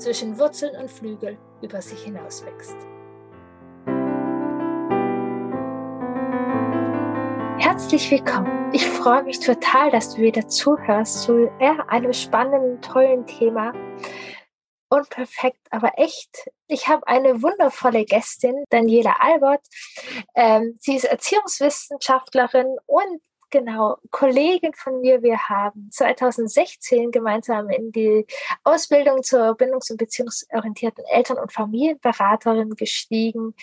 zwischen Wurzeln und Flügel über sich hinauswächst. Herzlich willkommen. Ich freue mich total, dass du wieder zuhörst zu ja, einem spannenden, tollen Thema. Unperfekt, aber echt. Ich habe eine wundervolle Gästin, Daniela Albert. Ähm, sie ist Erziehungswissenschaftlerin und genau, Kollegin von mir, wir haben 2016 gemeinsam in die Ausbildung zur bindungs- und beziehungsorientierten Eltern- und Familienberaterin gestiegen.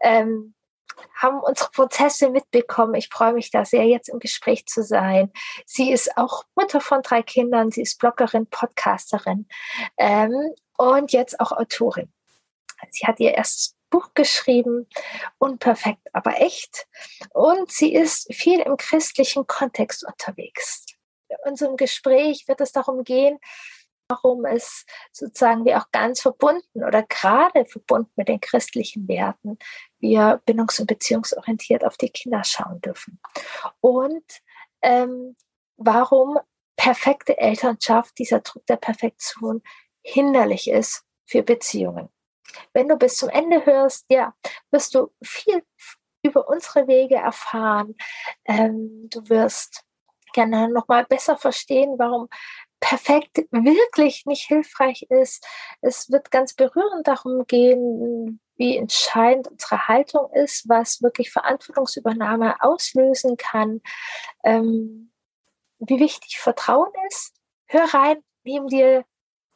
Ähm, haben unsere Prozesse mitbekommen. Ich freue mich da sehr, jetzt im Gespräch zu sein. Sie ist auch Mutter von drei Kindern. Sie ist Bloggerin, Podcasterin ähm, und jetzt auch Autorin. Sie hat ihr erstes Buch geschrieben, unperfekt, aber echt. Und sie ist viel im christlichen Kontext unterwegs. In unserem Gespräch wird es darum gehen, warum es sozusagen wir auch ganz verbunden oder gerade verbunden mit den christlichen Werten wir bindungs- und beziehungsorientiert auf die Kinder schauen dürfen. Und ähm, warum perfekte Elternschaft, dieser Druck der Perfektion hinderlich ist für Beziehungen. Wenn du bis zum Ende hörst, ja, wirst du viel über unsere Wege erfahren. Ähm, du wirst gerne nochmal besser verstehen, warum perfekt wirklich nicht hilfreich ist. Es wird ganz berührend darum gehen, wie entscheidend unsere Haltung ist, was wirklich Verantwortungsübernahme auslösen kann, ähm, wie wichtig Vertrauen ist. Hör rein, nimm dir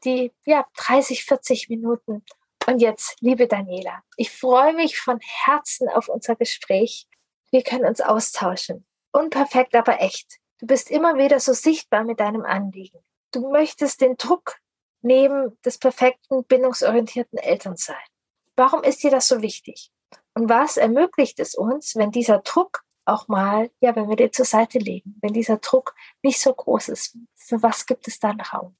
die ja, 30, 40 Minuten und jetzt, liebe Daniela, ich freue mich von Herzen auf unser Gespräch. Wir können uns austauschen. Unperfekt, aber echt. Du bist immer wieder so sichtbar mit deinem Anliegen. Du möchtest den Druck neben des perfekten, bindungsorientierten Elternsein. Warum ist dir das so wichtig? Und was ermöglicht es uns, wenn dieser Druck auch mal, ja, wenn wir den zur Seite legen, wenn dieser Druck nicht so groß ist? Für was gibt es dann Raum?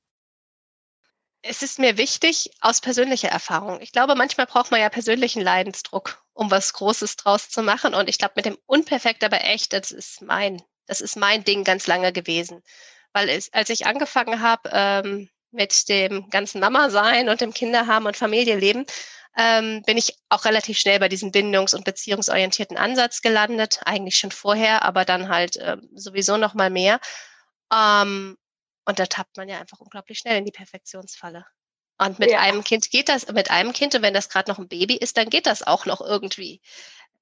Es ist mir wichtig aus persönlicher Erfahrung. Ich glaube, manchmal braucht man ja persönlichen Leidensdruck, um was Großes draus zu machen. Und ich glaube, mit dem Unperfekt, aber echt, das ist mein, das ist mein Ding ganz lange gewesen. Weil es, als ich angefangen habe ähm, mit dem ganzen Mama-Sein und dem Kinderhaben und Familienleben, ähm, bin ich auch relativ schnell bei diesem bindungs- und beziehungsorientierten Ansatz gelandet. Eigentlich schon vorher, aber dann halt ähm, sowieso noch mal mehr. Ähm, und da tappt man ja einfach unglaublich schnell in die Perfektionsfalle. Und mit ja. einem Kind geht das, mit einem Kind, und wenn das gerade noch ein Baby ist, dann geht das auch noch irgendwie.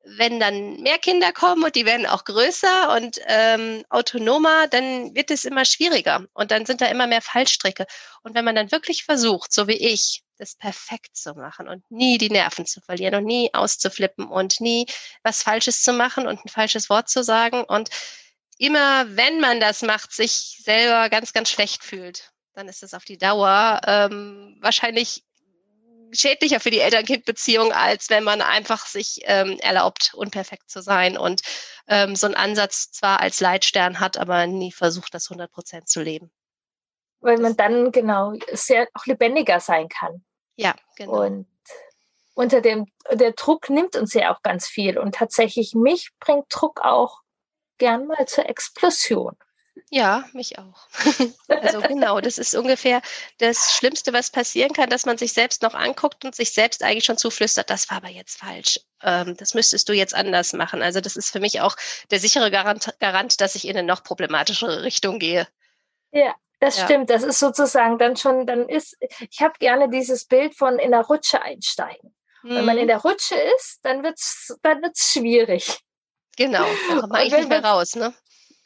Wenn dann mehr Kinder kommen und die werden auch größer und ähm, autonomer, dann wird es immer schwieriger und dann sind da immer mehr Fallstricke. Und wenn man dann wirklich versucht, so wie ich, das perfekt zu machen und nie die Nerven zu verlieren und nie auszuflippen und nie was Falsches zu machen und ein falsches Wort zu sagen und immer, wenn man das macht, sich selber ganz, ganz schlecht fühlt, dann ist das auf die Dauer ähm, wahrscheinlich schädlicher für die Eltern-Kind-Beziehung, als wenn man einfach sich ähm, erlaubt, unperfekt zu sein und ähm, so einen Ansatz zwar als Leitstern hat, aber nie versucht, das 100 Prozent zu leben. Weil man dann genau sehr auch lebendiger sein kann. Ja, genau. Und unter dem, der Druck nimmt uns ja auch ganz viel. Und tatsächlich mich bringt Druck auch gern mal zur Explosion. Ja, mich auch. also genau, das ist ungefähr das Schlimmste, was passieren kann, dass man sich selbst noch anguckt und sich selbst eigentlich schon zuflüstert, das war aber jetzt falsch. Ähm, das müsstest du jetzt anders machen. Also das ist für mich auch der sichere Garant, Garant dass ich in eine noch problematischere Richtung gehe. Ja, das ja. stimmt. Das ist sozusagen dann schon, dann ist, ich habe gerne dieses Bild von in der Rutsche einsteigen. Wenn man in mhm. der Rutsche ist, dann wird es dann wird's schwierig. Genau, da kommt man eigentlich nicht mehr raus, ne?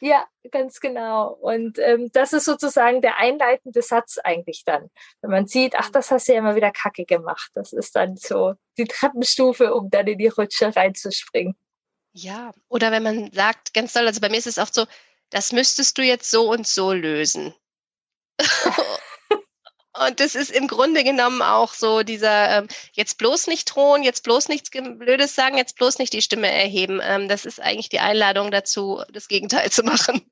Ja, ganz genau. Und ähm, das ist sozusagen der einleitende Satz eigentlich dann. Wenn man sieht, ach, das hast du ja immer wieder kacke gemacht. Das ist dann so die Treppenstufe, um dann in die Rutsche reinzuspringen. Ja, oder wenn man sagt, ganz toll, also bei mir ist es oft so, das müsstest du jetzt so und so lösen. Und das ist im Grunde genommen auch so dieser, ähm, jetzt bloß nicht drohen, jetzt bloß nichts Blödes sagen, jetzt bloß nicht die Stimme erheben. Ähm, das ist eigentlich die Einladung dazu, das Gegenteil zu machen.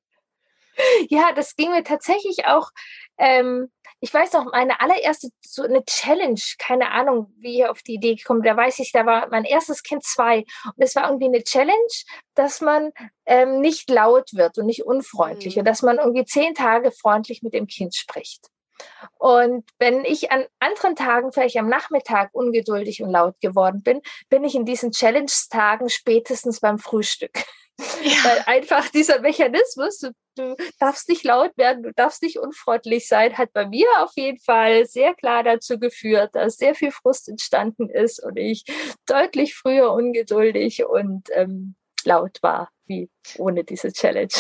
Ja, das ging mir tatsächlich auch. Ähm, ich weiß noch, meine allererste so eine Challenge, keine Ahnung, wie ich auf die Idee gekommen, da weiß ich, da war mein erstes Kind zwei und es war irgendwie eine Challenge, dass man ähm, nicht laut wird und nicht unfreundlich mhm. und dass man irgendwie zehn Tage freundlich mit dem Kind spricht. Und wenn ich an anderen Tagen, vielleicht am Nachmittag, ungeduldig und laut geworden bin, bin ich in diesen Challenge-Tagen spätestens beim Frühstück. Ja. Weil einfach dieser Mechanismus, du, du, darfst nicht laut werden, du darfst nicht unfreundlich sein, hat bei mir auf jeden Fall sehr klar dazu geführt, dass sehr viel Frust entstanden ist und ich deutlich früher ungeduldig und ähm, laut war, wie ohne diese Challenge.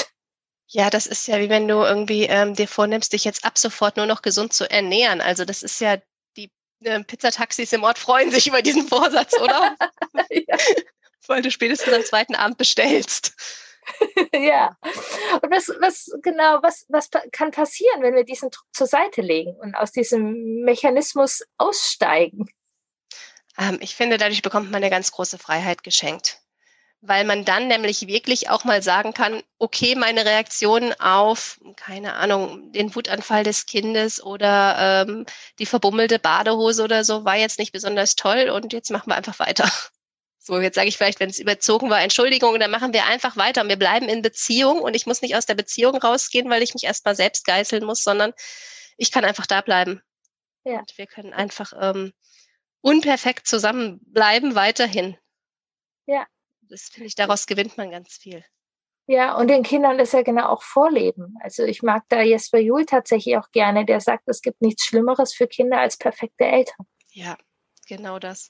Ja, das ist ja wie wenn du irgendwie ähm, dir vornimmst, dich jetzt ab sofort nur noch gesund zu ernähren. Also das ist ja, die äh, Pizzataxis im Ort freuen sich über diesen Vorsatz, oder? ja. Weil du spätestens am zweiten Abend bestellst. ja. Und was, was genau, was, was kann passieren, wenn wir diesen Druck zur Seite legen und aus diesem Mechanismus aussteigen? Ähm, ich finde, dadurch bekommt man eine ganz große Freiheit geschenkt weil man dann nämlich wirklich auch mal sagen kann, okay, meine Reaktion auf, keine Ahnung, den Wutanfall des Kindes oder ähm, die verbummelte Badehose oder so war jetzt nicht besonders toll und jetzt machen wir einfach weiter. So, jetzt sage ich vielleicht, wenn es überzogen war, Entschuldigung, dann machen wir einfach weiter und wir bleiben in Beziehung und ich muss nicht aus der Beziehung rausgehen, weil ich mich erstmal selbst geißeln muss, sondern ich kann einfach da bleiben. Ja. Und wir können einfach ähm, unperfekt zusammenbleiben weiterhin. Ja, das finde ich, daraus gewinnt man ganz viel. Ja, und den Kindern das ja genau auch vorleben. Also ich mag da Jesper Juhl tatsächlich auch gerne, der sagt, es gibt nichts Schlimmeres für Kinder als perfekte Eltern. Ja, genau das.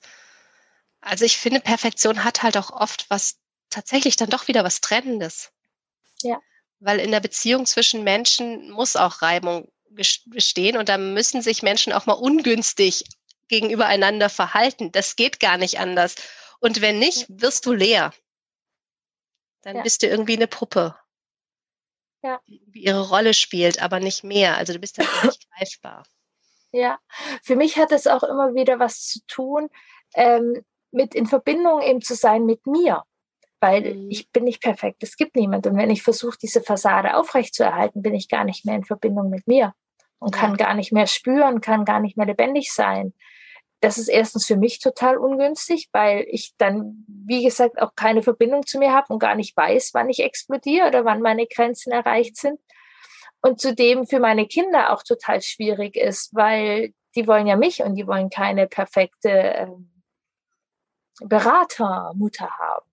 Also ich finde, Perfektion hat halt auch oft was, tatsächlich dann doch wieder was Trennendes. Ja. Weil in der Beziehung zwischen Menschen muss auch Reibung bestehen und da müssen sich Menschen auch mal ungünstig gegenüber einander verhalten. Das geht gar nicht anders. Und wenn nicht, wirst du leer. Dann ja. bist du irgendwie eine Puppe. Ja. Die ihre Rolle spielt, aber nicht mehr. Also du bist dann nicht greifbar. Ja, für mich hat es auch immer wieder was zu tun, ähm, mit in Verbindung eben zu sein mit mir. Weil mhm. ich bin nicht perfekt, es gibt niemand. Und wenn ich versuche, diese Fassade aufrechtzuerhalten, bin ich gar nicht mehr in Verbindung mit mir und ja. kann gar nicht mehr spüren, kann gar nicht mehr lebendig sein das ist erstens für mich total ungünstig, weil ich dann, wie gesagt, auch keine Verbindung zu mir habe und gar nicht weiß, wann ich explodiere oder wann meine Grenzen erreicht sind. Und zudem für meine Kinder auch total schwierig ist, weil die wollen ja mich und die wollen keine perfekte ähm, Beratermutter haben.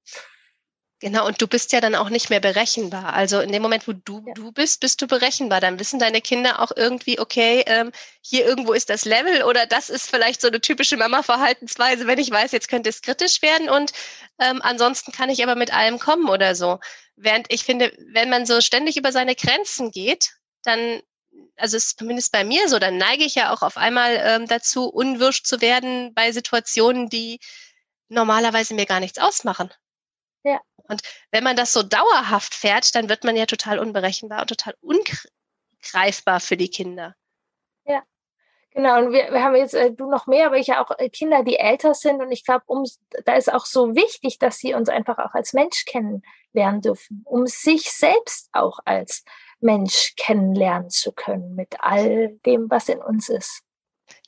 Genau, und du bist ja dann auch nicht mehr berechenbar. Also in dem Moment, wo du ja. du bist, bist du berechenbar. Dann wissen deine Kinder auch irgendwie, okay, ähm, hier irgendwo ist das Level oder das ist vielleicht so eine typische Mama-Verhaltensweise, wenn ich weiß, jetzt könnte es kritisch werden und ähm, ansonsten kann ich aber mit allem kommen oder so. Während ich finde, wenn man so ständig über seine Grenzen geht, dann, also ist zumindest bei mir so, dann neige ich ja auch auf einmal ähm, dazu, unwirsch zu werden bei Situationen, die normalerweise mir gar nichts ausmachen. Und wenn man das so dauerhaft fährt, dann wird man ja total unberechenbar und total ungreifbar für die Kinder. Ja, genau. Und wir, wir haben jetzt, äh, du noch mehr, aber ich ja auch äh, Kinder, die älter sind. Und ich glaube, um, da ist auch so wichtig, dass sie uns einfach auch als Mensch kennenlernen dürfen, um sich selbst auch als Mensch kennenlernen zu können mit all dem, was in uns ist.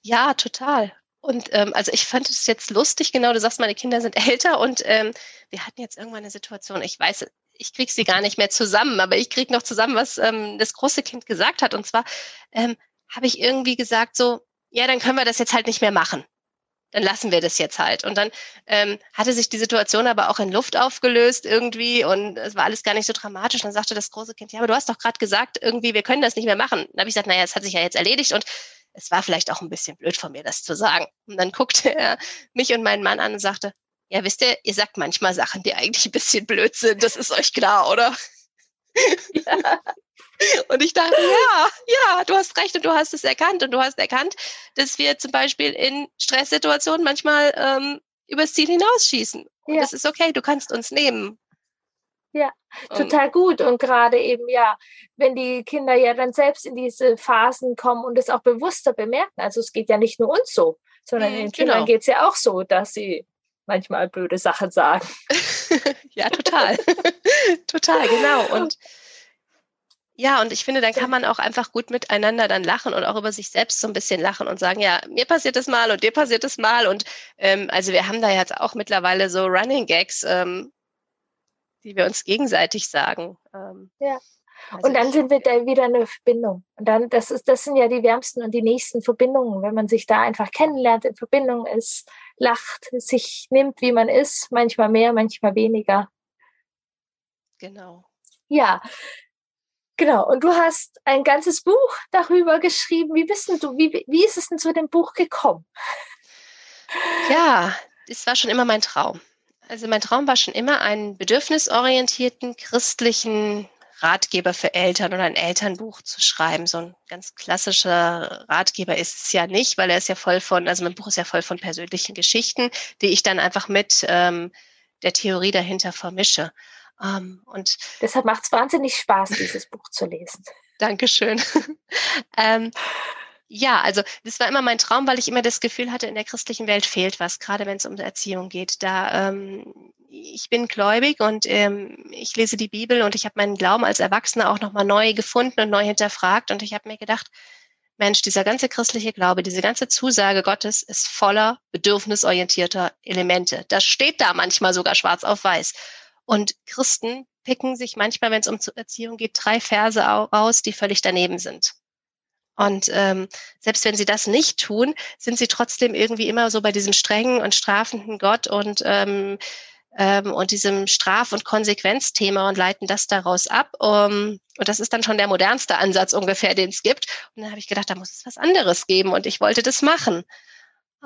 Ja, total. Und ähm, also ich fand es jetzt lustig, genau, du sagst, meine Kinder sind älter und ähm, wir hatten jetzt irgendwann eine Situation, ich weiß, ich krieg sie gar nicht mehr zusammen, aber ich krieg noch zusammen, was ähm, das große Kind gesagt hat. Und zwar ähm, habe ich irgendwie gesagt, so, ja, dann können wir das jetzt halt nicht mehr machen. Dann lassen wir das jetzt halt. Und dann ähm, hatte sich die Situation aber auch in Luft aufgelöst irgendwie und es war alles gar nicht so dramatisch. Dann sagte das große Kind, ja, aber du hast doch gerade gesagt, irgendwie, wir können das nicht mehr machen. Dann habe ich gesagt, naja, es hat sich ja jetzt erledigt und es war vielleicht auch ein bisschen blöd von mir, das zu sagen. Und dann guckte er mich und meinen Mann an und sagte, ja, wisst ihr, ihr sagt manchmal Sachen, die eigentlich ein bisschen blöd sind. Das ist euch klar, oder? Ja. Und ich dachte, ja, ja, du hast recht und du hast es erkannt und du hast erkannt, dass wir zum Beispiel in Stresssituationen manchmal ähm, übers Ziel hinausschießen. Und ja. das ist okay, du kannst uns nehmen. Ja, total gut. Und gerade eben, ja, wenn die Kinder ja dann selbst in diese Phasen kommen und es auch bewusster bemerken. Also es geht ja nicht nur uns so, sondern mhm, den Kindern genau. geht es ja auch so, dass sie manchmal blöde Sachen sagen. ja, total. total, genau. Und ja, und ich finde, dann kann man auch einfach gut miteinander dann lachen und auch über sich selbst so ein bisschen lachen und sagen, ja, mir passiert das mal und dir passiert das mal. Und ähm, also wir haben da jetzt auch mittlerweile so Running Gags, ähm, die wir uns gegenseitig sagen. Ähm, ja. Also und dann sind wir da wieder eine Verbindung. Und dann, das ist, das sind ja die wärmsten und die nächsten Verbindungen, wenn man sich da einfach kennenlernt, in Verbindung ist, lacht, sich nimmt, wie man ist, manchmal mehr, manchmal weniger. Genau. Ja, genau. Und du hast ein ganzes Buch darüber geschrieben. Wie bist du, wie, wie ist es denn zu dem Buch gekommen? Ja, das war schon immer mein Traum. Also mein Traum war schon immer, einen bedürfnisorientierten christlichen Ratgeber für Eltern oder ein Elternbuch zu schreiben. So ein ganz klassischer Ratgeber ist es ja nicht, weil er ist ja voll von, also mein Buch ist ja voll von persönlichen Geschichten, die ich dann einfach mit ähm, der Theorie dahinter vermische. Ähm, und deshalb macht es wahnsinnig Spaß, dieses Buch zu lesen. Dankeschön. ähm, ja, also das war immer mein Traum, weil ich immer das Gefühl hatte, in der christlichen Welt fehlt was, gerade wenn es um Erziehung geht. Da ähm, ich bin gläubig und ähm, ich lese die Bibel und ich habe meinen Glauben als Erwachsener auch nochmal neu gefunden und neu hinterfragt und ich habe mir gedacht, Mensch, dieser ganze christliche Glaube, diese ganze Zusage Gottes ist voller bedürfnisorientierter Elemente. Das steht da manchmal sogar schwarz auf weiß. Und Christen picken sich manchmal, wenn es um Erziehung geht, drei Verse raus, die völlig daneben sind. Und ähm, selbst wenn sie das nicht tun, sind sie trotzdem irgendwie immer so bei diesem strengen und strafenden Gott und ähm, ähm, und diesem Straf- und Konsequenzthema und leiten das daraus ab. Um, und das ist dann schon der modernste Ansatz ungefähr, den es gibt. Und dann habe ich gedacht, da muss es was anderes geben und ich wollte das machen.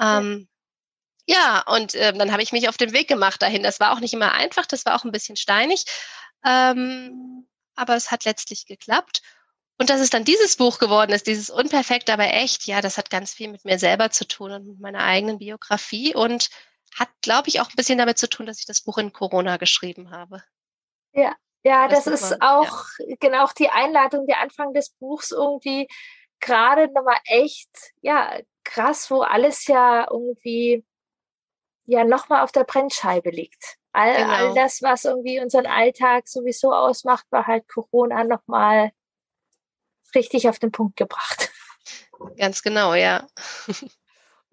Ähm, ja, und äh, dann habe ich mich auf den Weg gemacht dahin. Das war auch nicht immer einfach, das war auch ein bisschen steinig. Ähm, aber es hat letztlich geklappt. Und dass es dann dieses Buch geworden ist, dieses Unperfekt, aber echt, ja, das hat ganz viel mit mir selber zu tun und mit meiner eigenen Biografie und hat, glaube ich, auch ein bisschen damit zu tun, dass ich das Buch in Corona geschrieben habe. Ja, ja, das, das ist man, auch ja. genau die Einleitung, der Anfang des Buchs irgendwie gerade nochmal echt, ja, krass, wo alles ja irgendwie ja nochmal auf der Brennscheibe liegt. All, genau. all das, was irgendwie unseren Alltag sowieso ausmacht, war halt Corona nochmal richtig auf den Punkt gebracht. Ganz genau, ja.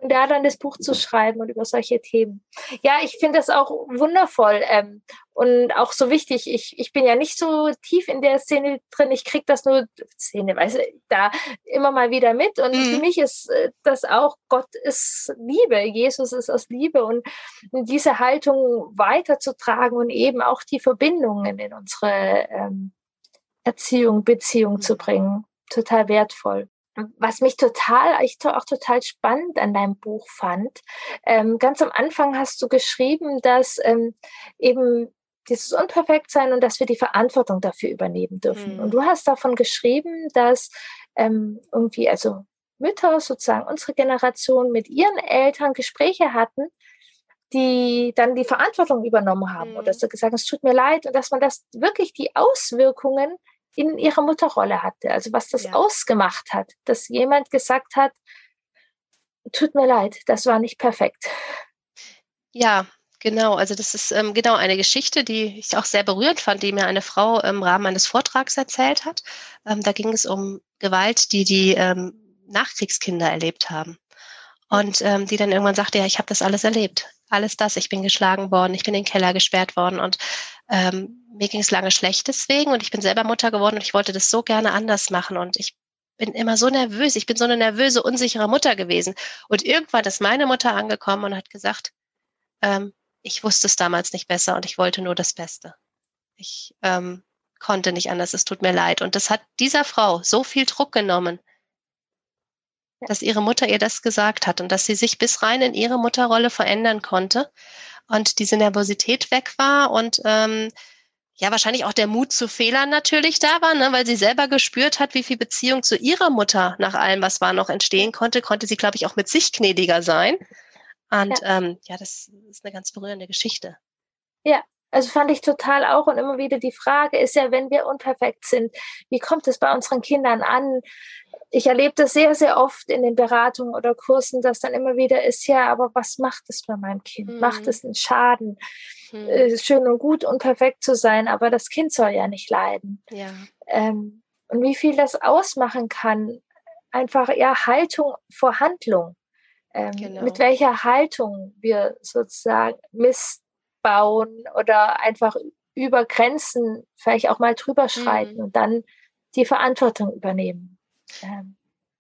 und da dann das Buch zu schreiben und über solche Themen. Ja, ich finde das auch wundervoll ähm, und auch so wichtig. Ich, ich bin ja nicht so tief in der Szene drin. Ich kriege das nur, Szene, weiß ich, da immer mal wieder mit. Und mhm. für mich ist äh, das auch, Gott ist Liebe, Jesus ist aus Liebe und diese Haltung weiterzutragen und eben auch die Verbindungen in unsere ähm, Erziehung, Beziehung zu bringen. Total wertvoll was mich total, ich auch total spannend an deinem Buch fand, ähm, ganz am Anfang hast du geschrieben, dass ähm, eben dieses Unperfektsein und dass wir die Verantwortung dafür übernehmen dürfen. Mhm. Und du hast davon geschrieben, dass ähm, irgendwie, also Mütter, sozusagen unsere Generation, mit ihren Eltern Gespräche hatten, die dann die Verantwortung übernommen haben mhm. oder so gesagt, es tut mir leid und dass man das wirklich die Auswirkungen in ihrer Mutterrolle hatte, also was das ja. ausgemacht hat, dass jemand gesagt hat, tut mir leid, das war nicht perfekt. Ja, genau. Also das ist ähm, genau eine Geschichte, die ich auch sehr berührend fand, die mir eine Frau im Rahmen eines Vortrags erzählt hat. Ähm, da ging es um Gewalt, die die ähm, Nachkriegskinder erlebt haben. Und ähm, die dann irgendwann sagte, ja, ich habe das alles erlebt. Alles das, ich bin geschlagen worden, ich bin in den Keller gesperrt worden und ähm, mir ging es lange schlecht deswegen und ich bin selber Mutter geworden und ich wollte das so gerne anders machen und ich bin immer so nervös. Ich bin so eine nervöse, unsichere Mutter gewesen. Und irgendwann ist meine Mutter angekommen und hat gesagt, ähm, ich wusste es damals nicht besser und ich wollte nur das Beste. Ich ähm, konnte nicht anders, es tut mir leid. Und das hat dieser Frau so viel Druck genommen, dass ihre Mutter ihr das gesagt hat und dass sie sich bis rein in ihre Mutterrolle verändern konnte und diese Nervosität weg war und ähm, ja, wahrscheinlich auch der Mut zu Fehlern natürlich da war, ne, weil sie selber gespürt hat, wie viel Beziehung zu ihrer Mutter nach allem, was war, noch entstehen konnte, konnte sie, glaube ich, auch mit sich gnädiger sein. Und ja, ähm, ja das ist eine ganz berührende Geschichte. Ja, Also fand ich total auch und immer wieder die Frage ist ja, wenn wir unperfekt sind, wie kommt es bei unseren Kindern an? Ich erlebe das sehr, sehr oft in den Beratungen oder Kursen, dass dann immer wieder ist, ja, aber was macht es bei meinem Kind? Mhm. Macht es einen Schaden? Mhm. Schön und gut, unperfekt zu sein, aber das Kind soll ja nicht leiden. Ja. Ähm, und wie viel das ausmachen kann, einfach ja Haltung vor Handlung. Ähm, genau. Mit welcher Haltung wir sozusagen missbauen oder einfach über Grenzen vielleicht auch mal drüber schreiten mhm. und dann die Verantwortung übernehmen. Ähm.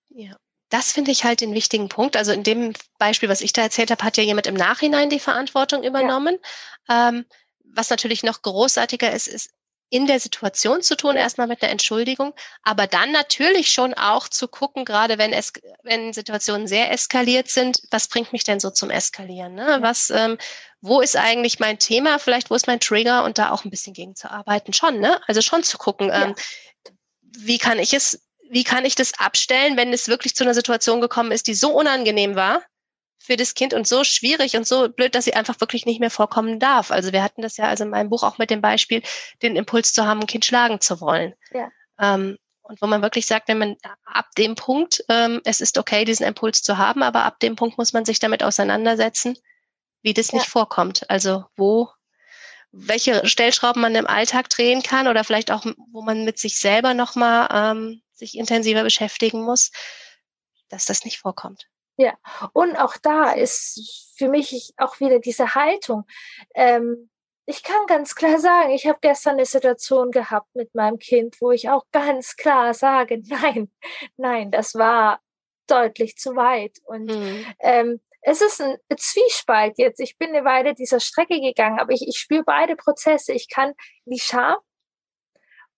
Ja. Das finde ich halt den wichtigen Punkt. Also in dem Beispiel, was ich da erzählt habe, hat ja jemand im Nachhinein die Verantwortung übernommen. Ja. Ähm, was natürlich noch großartiger ist, ist in der Situation zu tun, erstmal mit einer Entschuldigung, aber dann natürlich schon auch zu gucken, gerade wenn es, wenn Situationen sehr eskaliert sind, was bringt mich denn so zum Eskalieren? Ne? Was, ähm, wo ist eigentlich mein Thema? Vielleicht wo ist mein Trigger und da auch ein bisschen gegen zu arbeiten? Schon, ne? Also schon zu gucken, ähm, ja. wie kann ich es, wie kann ich das abstellen, wenn es wirklich zu einer Situation gekommen ist, die so unangenehm war, für das Kind und so schwierig und so blöd, dass sie einfach wirklich nicht mehr vorkommen darf. Also wir hatten das ja also in meinem Buch auch mit dem Beispiel, den Impuls zu haben, ein Kind schlagen zu wollen. Ja. Ähm, und wo man wirklich sagt, wenn man ab dem Punkt, ähm, es ist okay, diesen Impuls zu haben, aber ab dem Punkt muss man sich damit auseinandersetzen, wie das ja. nicht vorkommt. Also wo, welche Stellschrauben man im Alltag drehen kann oder vielleicht auch, wo man mit sich selber nochmal ähm, sich intensiver beschäftigen muss, dass das nicht vorkommt. Ja, und auch da ist für mich auch wieder diese Haltung. Ähm, ich kann ganz klar sagen, ich habe gestern eine Situation gehabt mit meinem Kind, wo ich auch ganz klar sage, nein, nein, das war deutlich zu weit. Und mhm. ähm, es ist ein Zwiespalt jetzt. Ich bin eine Weile dieser Strecke gegangen, aber ich, ich spüre beide Prozesse. Ich kann die Scham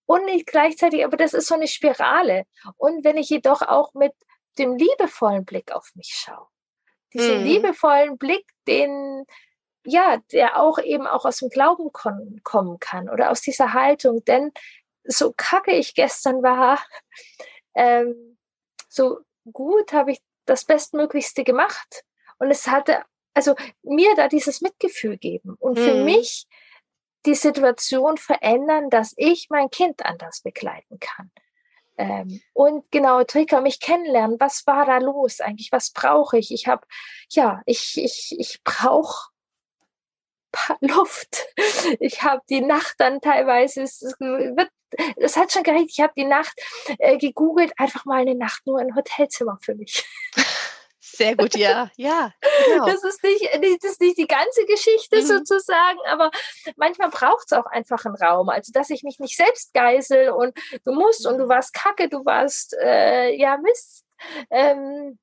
und nicht gleichzeitig, aber das ist so eine Spirale. Und wenn ich jedoch auch mit dem liebevollen Blick auf mich schaue. Diesen mhm. liebevollen Blick, den, ja, der auch eben auch aus dem Glauben kommen, kann oder aus dieser Haltung. Denn so kacke ich gestern war, ähm, so gut habe ich das Bestmöglichste gemacht. Und es hatte, also mir da dieses Mitgefühl geben und für mhm. mich die Situation verändern, dass ich mein Kind anders begleiten kann. Ähm, und genau, Trigger, mich kennenlernen. Was war da los eigentlich? Was brauche ich? Ich habe, ja, ich, ich, ich brauche Luft. Ich habe die Nacht dann teilweise, es, wird, es hat schon gereicht, ich habe die Nacht äh, gegoogelt, einfach mal eine Nacht nur ein Hotelzimmer für mich. Sehr gut, ja, ja. Genau. Das, ist nicht, das ist nicht die ganze Geschichte mhm. sozusagen, aber manchmal braucht es auch einfach einen Raum. Also, dass ich mich nicht selbst geißel und du musst und du mhm. warst kacke, du warst, äh, ja, Mist. Ähm,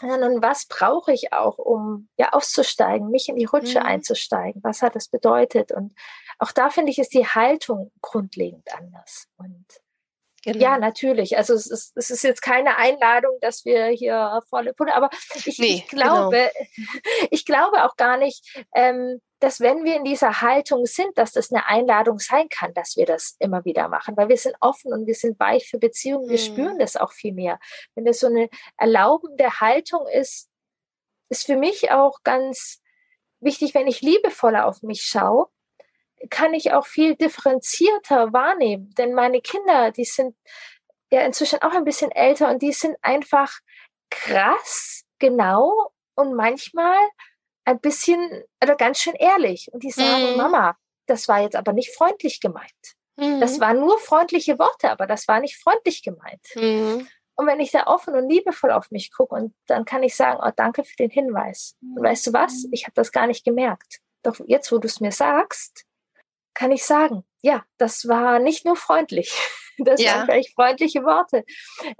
nun, was brauche ich auch, um ja auszusteigen, mich in die Rutsche mhm. einzusteigen? Was hat das bedeutet? Und auch da finde ich, ist die Haltung grundlegend anders. Und Genau. Ja, natürlich. Also es ist, es ist jetzt keine Einladung, dass wir hier volle Pulle, aber ich, nee, ich genau. glaube, genau. ich glaube auch gar nicht, ähm, dass wenn wir in dieser Haltung sind, dass das eine Einladung sein kann, dass wir das immer wieder machen, weil wir sind offen und wir sind weich für Beziehungen, wir hm. spüren das auch viel mehr. Wenn das so eine erlaubende Haltung ist, ist für mich auch ganz wichtig, wenn ich liebevoller auf mich schaue, kann ich auch viel differenzierter wahrnehmen. Denn meine Kinder, die sind ja inzwischen auch ein bisschen älter und die sind einfach krass, genau und manchmal ein bisschen oder ganz schön ehrlich. Und die sagen, mhm. Mama, das war jetzt aber nicht freundlich gemeint. Mhm. Das waren nur freundliche Worte, aber das war nicht freundlich gemeint. Mhm. Und wenn ich da offen und liebevoll auf mich gucke, und dann kann ich sagen, oh, danke für den Hinweis. Und weißt du was? Ich habe das gar nicht gemerkt. Doch jetzt, wo du es mir sagst, kann ich sagen, ja, das war nicht nur freundlich. Das ja. waren vielleicht freundliche Worte.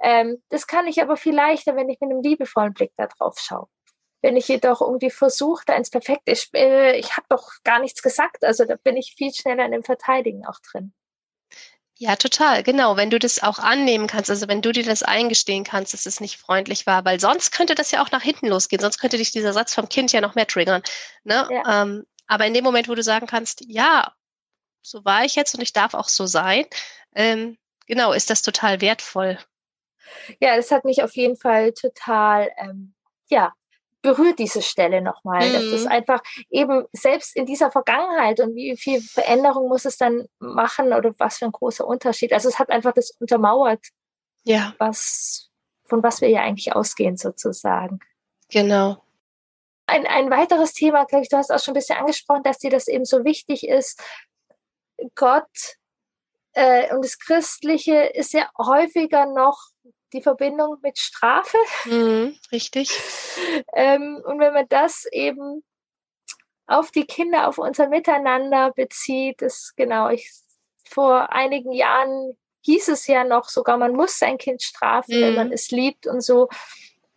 Ähm, das kann ich aber viel leichter, wenn ich mit einem liebevollen Blick da drauf schaue. Wenn ich jedoch irgendwie versuche, da ins Perfekte, ich, äh, ich habe doch gar nichts gesagt, also da bin ich viel schneller in dem Verteidigen auch drin. Ja, total, genau. Wenn du das auch annehmen kannst, also wenn du dir das eingestehen kannst, dass es nicht freundlich war, weil sonst könnte das ja auch nach hinten losgehen, sonst könnte dich dieser Satz vom Kind ja noch mehr triggern. Ne? Ja. Ähm, aber in dem Moment, wo du sagen kannst, ja, so war ich jetzt und ich darf auch so sein, ähm, genau, ist das total wertvoll. Ja, das hat mich auf jeden Fall total, ähm, ja, berührt diese Stelle nochmal. Mhm. Das ist einfach eben selbst in dieser Vergangenheit und wie viel Veränderung muss es dann machen oder was für ein großer Unterschied. Also es hat einfach das untermauert, ja. was, von was wir ja eigentlich ausgehen sozusagen. Genau. Ein, ein weiteres Thema, glaube ich, du hast auch schon ein bisschen angesprochen, dass dir das eben so wichtig ist. Gott äh, und das Christliche ist ja häufiger noch die Verbindung mit Strafe. Mhm, richtig. ähm, und wenn man das eben auf die Kinder, auf unser Miteinander bezieht, ist genau, ich, vor einigen Jahren hieß es ja noch sogar, man muss sein Kind strafen, mhm. wenn man mhm. es liebt und so.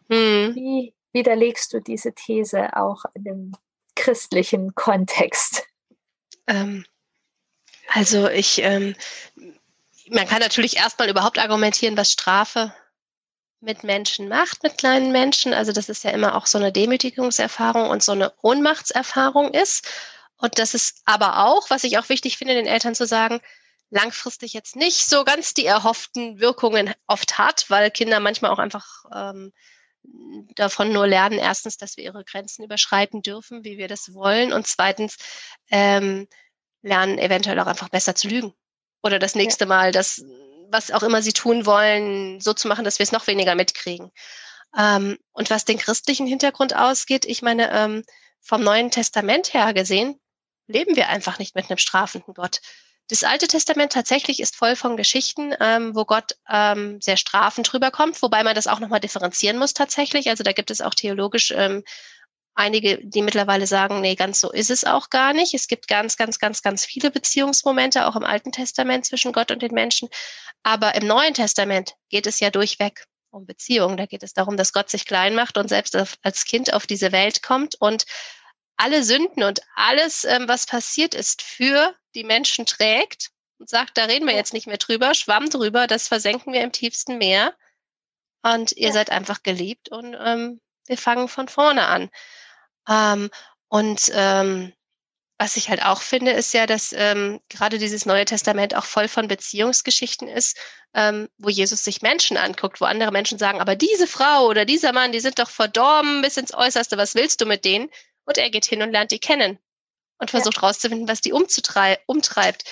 Mhm. Wie widerlegst du diese These auch in dem christlichen Kontext? Ähm, also ich, ähm, man kann natürlich erstmal überhaupt argumentieren, was Strafe mit Menschen macht, mit kleinen Menschen. Also das ist ja immer auch so eine Demütigungserfahrung und so eine Ohnmachtserfahrung ist. Und das ist aber auch, was ich auch wichtig finde, den Eltern zu sagen, langfristig jetzt nicht so ganz die erhofften Wirkungen oft hat, weil Kinder manchmal auch einfach ähm, davon nur lernen, erstens, dass wir ihre Grenzen überschreiten dürfen, wie wir das wollen, und zweitens ähm, lernen eventuell auch einfach besser zu lügen. Oder das nächste ja. Mal das was auch immer sie tun wollen, so zu machen, dass wir es noch weniger mitkriegen. Ähm, und was den christlichen Hintergrund ausgeht, ich meine, ähm, vom Neuen Testament her gesehen, leben wir einfach nicht mit einem strafenden Gott. Das Alte Testament tatsächlich ist voll von Geschichten, ähm, wo Gott ähm, sehr strafend drüber kommt, wobei man das auch nochmal differenzieren muss tatsächlich. Also da gibt es auch theologisch ähm, einige, die mittlerweile sagen, nee, ganz so ist es auch gar nicht. Es gibt ganz, ganz, ganz, ganz viele Beziehungsmomente, auch im Alten Testament zwischen Gott und den Menschen. Aber im Neuen Testament geht es ja durchweg um Beziehungen. Da geht es darum, dass Gott sich klein macht und selbst als Kind auf diese Welt kommt und alle Sünden und alles, ähm, was passiert ist, für die Menschen trägt und sagt, da reden wir jetzt nicht mehr drüber, schwamm drüber, das versenken wir im tiefsten Meer. Und ihr ja. seid einfach geliebt und ähm, wir fangen von vorne an. Ähm, und ähm, was ich halt auch finde, ist ja, dass ähm, gerade dieses Neue Testament auch voll von Beziehungsgeschichten ist, ähm, wo Jesus sich Menschen anguckt, wo andere Menschen sagen, aber diese Frau oder dieser Mann, die sind doch verdorben bis ins Äußerste, was willst du mit denen? Und er geht hin und lernt die kennen und versucht ja. rauszufinden, was die umtreibt.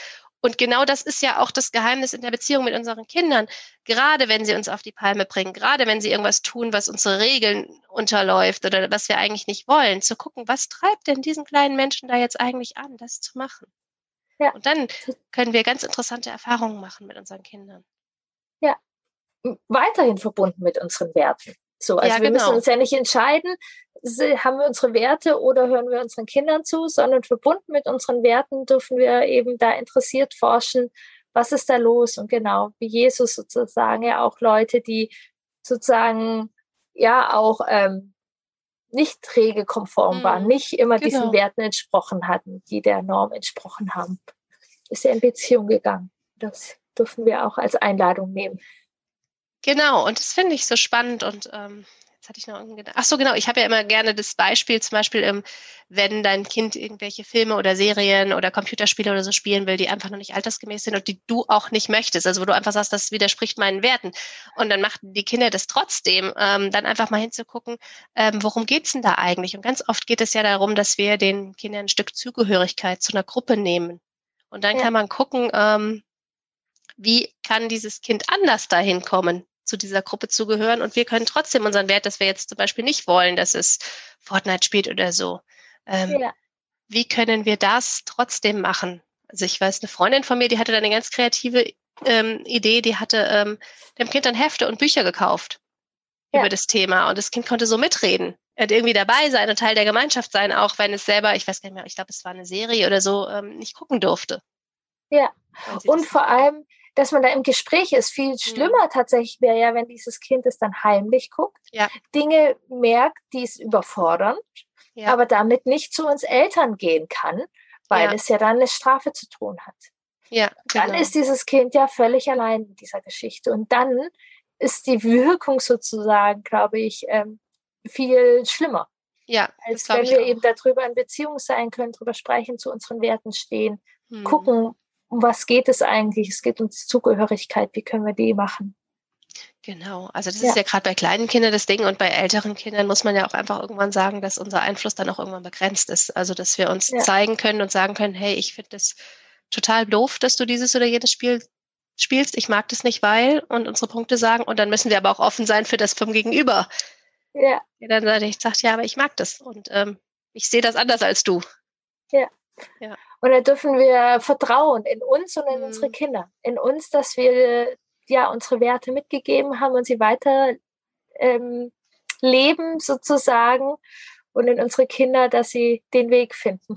Und genau das ist ja auch das Geheimnis in der Beziehung mit unseren Kindern. Gerade wenn sie uns auf die Palme bringen, gerade wenn sie irgendwas tun, was unsere Regeln unterläuft oder was wir eigentlich nicht wollen, zu gucken, was treibt denn diesen kleinen Menschen da jetzt eigentlich an, das zu machen. Ja. Und dann können wir ganz interessante Erfahrungen machen mit unseren Kindern. Ja, weiterhin verbunden mit unseren Werten. So, also ja, wir genau. müssen uns ja nicht entscheiden, haben wir unsere Werte oder hören wir unseren Kindern zu, sondern verbunden mit unseren Werten dürfen wir eben da interessiert forschen, was ist da los und genau, wie Jesus sozusagen ja auch Leute, die sozusagen ja auch ähm, nicht regelkonform mhm. waren, nicht immer genau. diesen Werten entsprochen hatten, die der Norm entsprochen haben, ist er in Beziehung gegangen. Das dürfen wir auch als Einladung nehmen. Genau, und das finde ich so spannend und ähm, Jetzt hatte ich noch einen Gedanken. Ach so, genau. Ich habe ja immer gerne das Beispiel, zum Beispiel, ähm, wenn dein Kind irgendwelche Filme oder Serien oder Computerspiele oder so spielen will, die einfach noch nicht altersgemäß sind und die du auch nicht möchtest. Also wo du einfach sagst, das widerspricht meinen Werten. Und dann machen die Kinder das trotzdem, ähm, dann einfach mal hinzugucken, ähm, worum geht's denn da eigentlich? Und ganz oft geht es ja darum, dass wir den Kindern ein Stück Zugehörigkeit zu einer Gruppe nehmen. Und dann ja. kann man gucken, ähm, wie kann dieses Kind anders dahin kommen? Zu dieser Gruppe zugehören und wir können trotzdem unseren Wert, dass wir jetzt zum Beispiel nicht wollen, dass es Fortnite spielt oder so. Ähm, ja. Wie können wir das trotzdem machen? Also ich weiß, eine Freundin von mir, die hatte da eine ganz kreative ähm, Idee, die hatte ähm, dem Kind dann Hefte und Bücher gekauft ja. über das Thema und das Kind konnte so mitreden und irgendwie dabei sein und Teil der Gemeinschaft sein, auch wenn es selber, ich weiß gar nicht mehr, ich glaube, es war eine Serie oder so, ähm, nicht gucken durfte. Ja, und vor allem, dass man da im Gespräch ist. Viel mhm. schlimmer mhm. tatsächlich wäre ja, wenn dieses Kind es dann heimlich guckt, ja. Dinge merkt, die es überfordern, ja. aber damit nicht zu uns Eltern gehen kann, weil ja. es ja dann eine Strafe zu tun hat. Ja, genau. Dann ist dieses Kind ja völlig allein in dieser Geschichte. Und dann ist die Wirkung sozusagen, glaube ich, ähm, viel schlimmer. Ja, als wenn wir eben darüber in Beziehung sein können, darüber sprechen, zu unseren Werten stehen, hm. gucken, um was geht es eigentlich? Es geht um die Zugehörigkeit. Wie können wir die machen? Genau, also das ja. ist ja gerade bei kleinen Kindern das Ding und bei älteren Kindern muss man ja auch einfach irgendwann sagen, dass unser Einfluss dann auch irgendwann begrenzt ist. Also dass wir uns ja. zeigen können und sagen können, hey, ich finde das total doof, dass du dieses oder jenes Spiel spielst, ich mag das nicht, weil und unsere Punkte sagen und dann müssen wir aber auch offen sein für das vom Gegenüber. Ja. Der dann sagt, ja, aber ich mag das und ähm, ich sehe das anders als du. Ja. Ja. Und da dürfen wir vertrauen in uns und in mhm. unsere Kinder. In uns, dass wir ja unsere Werte mitgegeben haben und sie weiter ähm, leben sozusagen und in unsere Kinder, dass sie den Weg finden.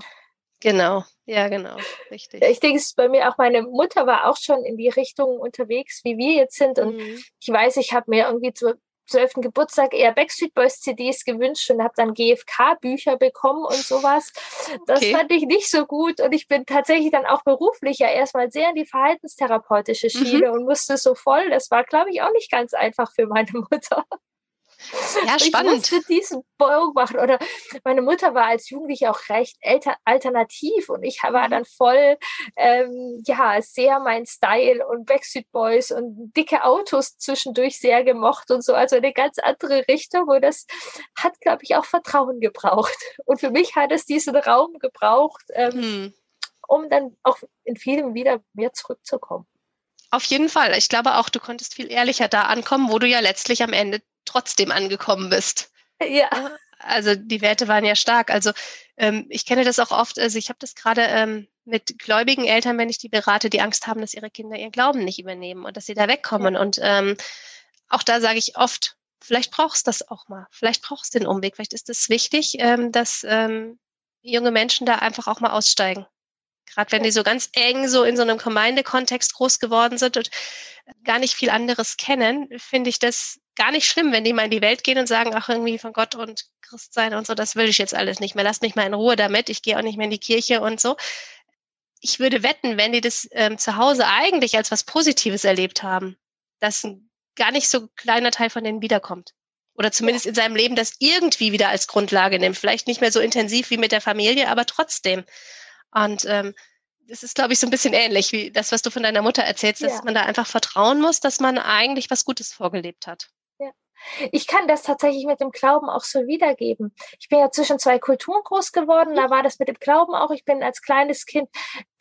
Genau, ja, genau, richtig. Ich denke, es ist bei mir auch, meine Mutter war auch schon in die Richtung unterwegs, wie wir jetzt sind. Und mhm. ich weiß, ich habe mir irgendwie zu, 12. Geburtstag eher Backstreet Boys CDs gewünscht und habe dann GFK-Bücher bekommen und sowas. Das okay. fand ich nicht so gut und ich bin tatsächlich dann auch beruflich ja erstmal sehr in die verhaltenstherapeutische Schiene mhm. und musste so voll. Das war, glaube ich, auch nicht ganz einfach für meine Mutter. Ja, spannend. Ich musste diesen Bogen machen. Oder meine Mutter war als Jugendliche auch recht alternativ und ich war dann voll, ähm, ja, sehr mein Style und Backstreet Boys und dicke Autos zwischendurch sehr gemocht und so. Also eine ganz andere Richtung. Und das hat, glaube ich, auch Vertrauen gebraucht. Und für mich hat es diesen Raum gebraucht, ähm, mhm. um dann auch in vielem wieder mehr zurückzukommen. Auf jeden Fall. Ich glaube auch, du konntest viel ehrlicher da ankommen, wo du ja letztlich am Ende trotzdem angekommen bist. Ja. Also die Werte waren ja stark. Also ähm, ich kenne das auch oft, also ich habe das gerade ähm, mit gläubigen Eltern, wenn ich die berate, die Angst haben, dass ihre Kinder ihren Glauben nicht übernehmen und dass sie da wegkommen. Ja. Und ähm, auch da sage ich oft, vielleicht brauchst du das auch mal. Vielleicht brauchst du den Umweg. Vielleicht ist es wichtig, ähm, dass ähm, junge Menschen da einfach auch mal aussteigen. Gerade wenn die so ganz eng so in so einem Gemeindekontext groß geworden sind und gar nicht viel anderes kennen, finde ich das gar nicht schlimm, wenn die mal in die Welt gehen und sagen, ach, irgendwie von Gott und Christ sein und so, das will ich jetzt alles nicht mehr. Lasst mich mal in Ruhe damit. Ich gehe auch nicht mehr in die Kirche und so. Ich würde wetten, wenn die das ähm, zu Hause eigentlich als was Positives erlebt haben, dass ein gar nicht so kleiner Teil von denen wiederkommt. Oder zumindest in seinem Leben das irgendwie wieder als Grundlage nimmt. Vielleicht nicht mehr so intensiv wie mit der Familie, aber trotzdem. Und ähm, das ist, glaube ich, so ein bisschen ähnlich wie das, was du von deiner Mutter erzählst, dass ja. man da einfach vertrauen muss, dass man eigentlich was Gutes vorgelebt hat. Ich kann das tatsächlich mit dem Glauben auch so wiedergeben. Ich bin ja zwischen zwei Kulturen groß geworden, da mhm. war das mit dem Glauben auch. Ich bin als kleines Kind,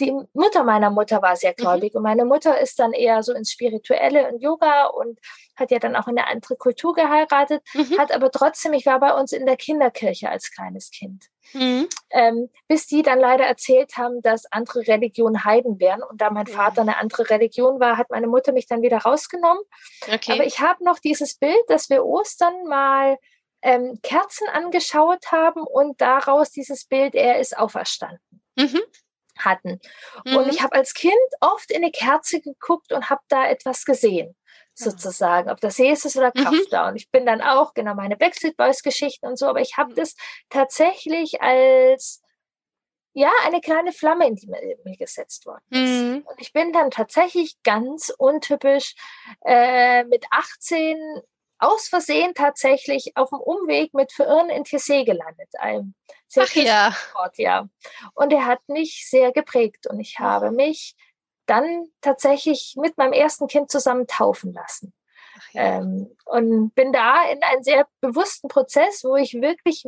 die Mutter meiner Mutter war sehr mhm. gläubig mhm. und meine Mutter ist dann eher so ins Spirituelle und Yoga und hat ja dann auch in eine andere Kultur geheiratet, mhm. hat aber trotzdem, ich war bei uns in der Kinderkirche als kleines Kind. Mhm. Ähm, bis die dann leider erzählt haben, dass andere Religionen Heiden wären. Und da mein Vater eine andere Religion war, hat meine Mutter mich dann wieder rausgenommen. Okay. Aber ich habe noch dieses Bild, dass wir Ostern mal ähm, Kerzen angeschaut haben und daraus dieses Bild, er ist auferstanden. Mhm hatten. Mhm. Und ich habe als Kind oft in eine Kerze geguckt und habe da etwas gesehen sozusagen, ob das Jesus oder mhm. war. Und ich bin dann auch, genau, meine Backstreet Boys Geschichten und so, aber ich habe mhm. das tatsächlich als ja, eine kleine Flamme in die mir gesetzt worden ist. Mhm. Und ich bin dann tatsächlich ganz untypisch äh, mit 18 aus Versehen tatsächlich auf dem Umweg mit Verirren in Tessé gelandet, einem sehr Ach, ja. Ort, ja. Und er hat mich sehr geprägt und ich habe mich dann tatsächlich mit meinem ersten Kind zusammen taufen lassen. Ja. Ähm, und bin da in einen sehr bewussten Prozess, wo ich wirklich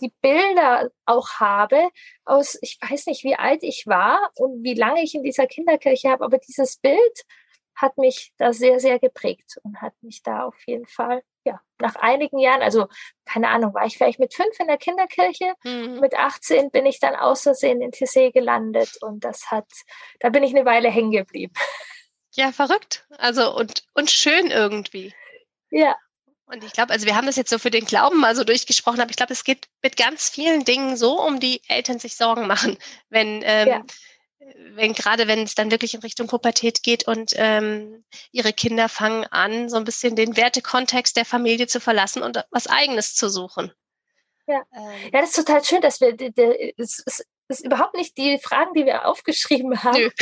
die Bilder auch habe aus, ich weiß nicht, wie alt ich war und wie lange ich in dieser Kinderkirche habe, aber dieses Bild hat mich da sehr, sehr geprägt und hat mich da auf jeden Fall nach einigen Jahren, also keine Ahnung, war ich vielleicht mit fünf in der Kinderkirche, mhm. mit 18 bin ich dann außersehen in Tessé gelandet und das hat, da bin ich eine Weile hängen geblieben. Ja, verrückt. Also und, und schön irgendwie. Ja. Und ich glaube, also wir haben das jetzt so für den Glauben mal so durchgesprochen, aber ich glaube, es geht mit ganz vielen Dingen so, um die Eltern sich Sorgen machen, wenn ähm, ja wenn gerade wenn es dann wirklich in Richtung Pubertät geht und ähm, ihre Kinder fangen an, so ein bisschen den Wertekontext der Familie zu verlassen und was Eigenes zu suchen. Ja, ähm. ja das ist total schön, dass wir, das ist, ist überhaupt nicht die Fragen, die wir aufgeschrieben haben. Nö.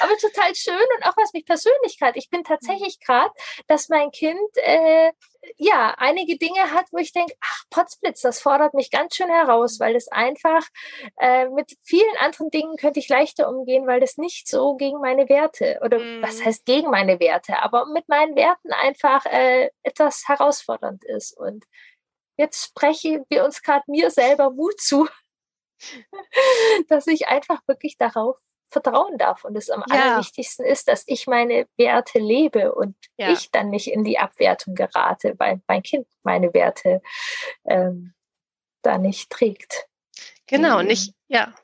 Aber total schön und auch was mich persönlich gerade. Ich bin tatsächlich gerade, dass mein Kind äh, ja einige Dinge hat, wo ich denke, ach Potzblitz, das fordert mich ganz schön heraus, weil das einfach äh, mit vielen anderen Dingen könnte ich leichter umgehen, weil das nicht so gegen meine Werte oder mm. was mhm. heißt gegen meine Werte, aber mit meinen Werten einfach äh, etwas herausfordernd ist. Und jetzt sprechen wir uns gerade mir selber Mut zu, dass ich einfach wirklich darauf vertrauen darf. Und es am ja. allerwichtigsten ist, dass ich meine Werte lebe und ja. ich dann nicht in die Abwertung gerate, weil mein Kind meine Werte ähm, da nicht trägt. Genau, die, nicht, ja,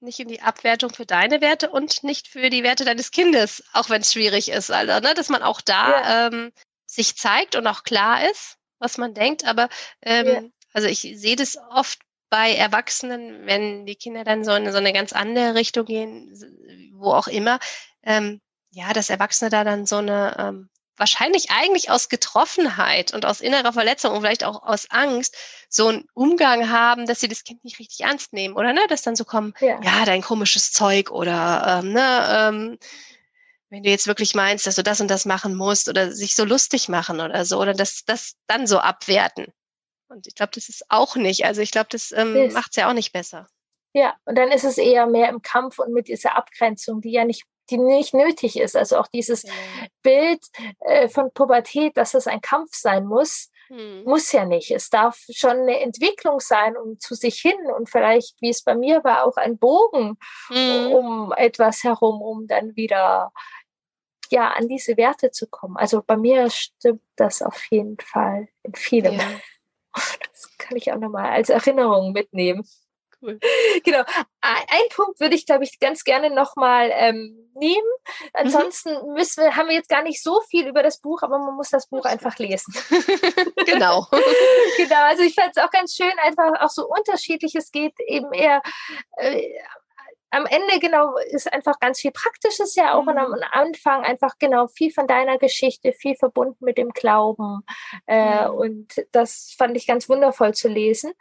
nicht in die Abwertung für deine Werte und nicht für die Werte deines Kindes, auch wenn es schwierig ist. Also, ne, dass man auch da ja. ähm, sich zeigt und auch klar ist, was man denkt. Aber ähm, also ich sehe das oft bei Erwachsenen, wenn die Kinder dann so in so eine ganz andere Richtung gehen, wo auch immer, ähm, ja, dass Erwachsene da dann so eine ähm, wahrscheinlich eigentlich aus Getroffenheit und aus innerer Verletzung und vielleicht auch aus Angst so einen Umgang haben, dass sie das Kind nicht richtig ernst nehmen oder ne, dass dann so kommen, ja, ja dein komisches Zeug oder ähm, ne, ähm, wenn du jetzt wirklich meinst, dass du das und das machen musst oder sich so lustig machen oder so oder das, das dann so abwerten. Und ich glaube, das ist auch nicht. Also ich glaube, das ähm, macht es ja auch nicht besser. Ja, und dann ist es eher mehr im Kampf und mit dieser Abgrenzung, die ja nicht, die nicht nötig ist. Also auch dieses ja. Bild äh, von Pubertät, dass es ein Kampf sein muss, hm. muss ja nicht. Es darf schon eine Entwicklung sein, um zu sich hin und vielleicht, wie es bei mir war, auch ein Bogen hm. um etwas herum, um dann wieder ja an diese Werte zu kommen. Also bei mir stimmt das auf jeden Fall in vielem. Ja. Das kann ich auch nochmal als Erinnerung mitnehmen. Cool. Genau. Ein Punkt würde ich, glaube ich, ganz gerne nochmal ähm, nehmen. Mhm. Ansonsten mhm. müssen wir, haben wir jetzt gar nicht so viel über das Buch, aber man muss das Buch einfach lesen. genau. genau. Also ich fand es auch ganz schön, einfach auch so unterschiedlich. Es geht eben eher äh, am Ende genau ist einfach ganz viel Praktisches ja auch mhm. und am mhm. Anfang einfach genau viel von deiner Geschichte, viel verbunden mit dem Glauben. Äh, mhm. Und das fand ich ganz wundervoll zu lesen.